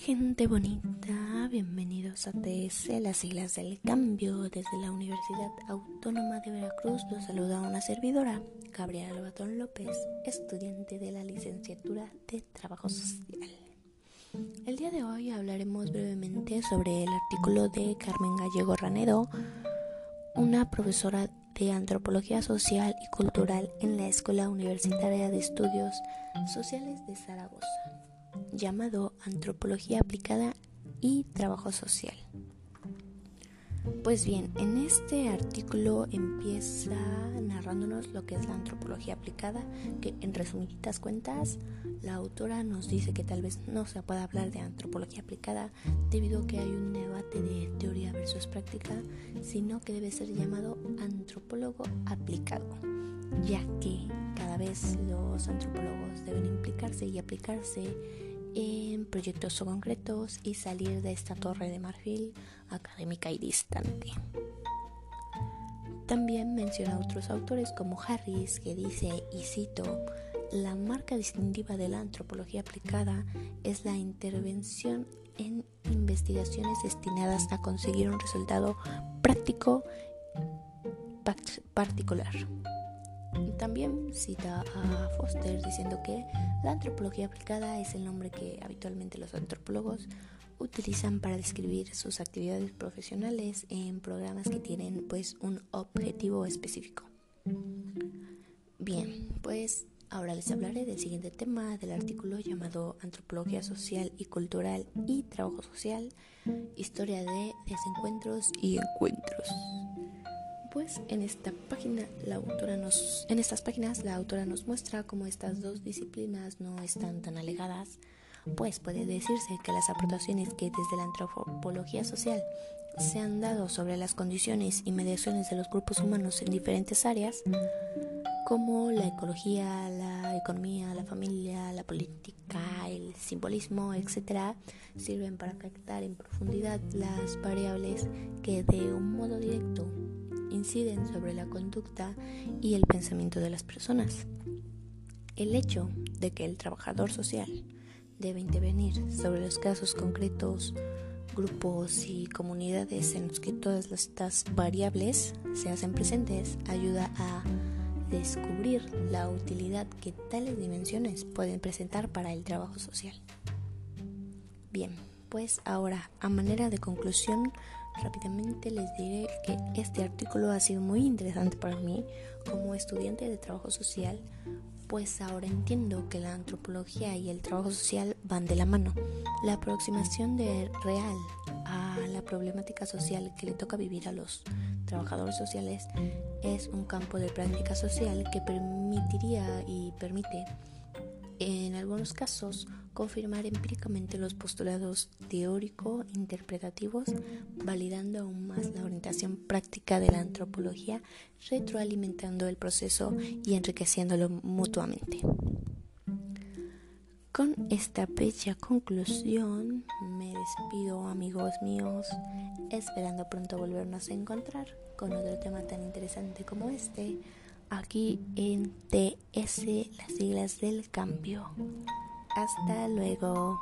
Gente bonita, bienvenidos a TS, las siglas del cambio. Desde la Universidad Autónoma de Veracruz los saluda una servidora, Gabriela Batón López, estudiante de la licenciatura de Trabajo Social. El día de hoy hablaremos brevemente sobre el artículo de Carmen Gallego Ranedo, una profesora de Antropología Social y Cultural en la Escuela Universitaria de Estudios Sociales de Zaragoza llamado Antropología Aplicada y Trabajo Social. Pues bien, en este artículo empieza narrándonos lo que es la antropología aplicada, que en resumidas cuentas la autora nos dice que tal vez no se pueda hablar de antropología aplicada debido a que hay un debate de teoría versus práctica, sino que debe ser llamado antropólogo aplicado, ya que cada vez los antropólogos deben implicarse y aplicarse en proyectos concretos y salir de esta torre de marfil académica y distante. También menciona a otros autores como Harris, que dice, y cito, la marca distintiva de la antropología aplicada es la intervención en investigaciones destinadas a conseguir un resultado práctico particular. También cita a Foster diciendo que la antropología aplicada es el nombre que habitualmente los antropólogos utilizan para describir sus actividades profesionales en programas que tienen pues un objetivo específico. Bien, pues ahora les hablaré del siguiente tema del artículo llamado Antropología Social y Cultural y Trabajo Social, Historia de Desencuentros y Encuentros. Pues en esta página la autora nos en estas páginas la autora nos muestra cómo estas dos disciplinas no están tan alegadas, pues puede decirse que las aportaciones que desde la antropología social se han dado sobre las condiciones y mediaciones de los grupos humanos en diferentes áreas, como la ecología, la economía, la familia, la política, el simbolismo, etc., sirven para captar en profundidad las variables que de un modo directo inciden sobre la conducta y el pensamiento de las personas. El hecho de que el trabajador social debe intervenir sobre los casos concretos, grupos y comunidades en los que todas estas variables se hacen presentes ayuda a descubrir la utilidad que tales dimensiones pueden presentar para el trabajo social. Bien, pues ahora, a manera de conclusión, Rápidamente les diré que este artículo ha sido muy interesante para mí como estudiante de trabajo social, pues ahora entiendo que la antropología y el trabajo social van de la mano. La aproximación de real a la problemática social que le toca vivir a los trabajadores sociales es un campo de práctica social que permitiría y permite en algunos casos, confirmar empíricamente los postulados teórico-interpretativos, validando aún más la orientación práctica de la antropología, retroalimentando el proceso y enriqueciéndolo mutuamente. Con esta bella conclusión me despido amigos míos, esperando pronto volvernos a encontrar con otro tema tan interesante como este aquí en TS, las siglas del cambio. Hasta luego.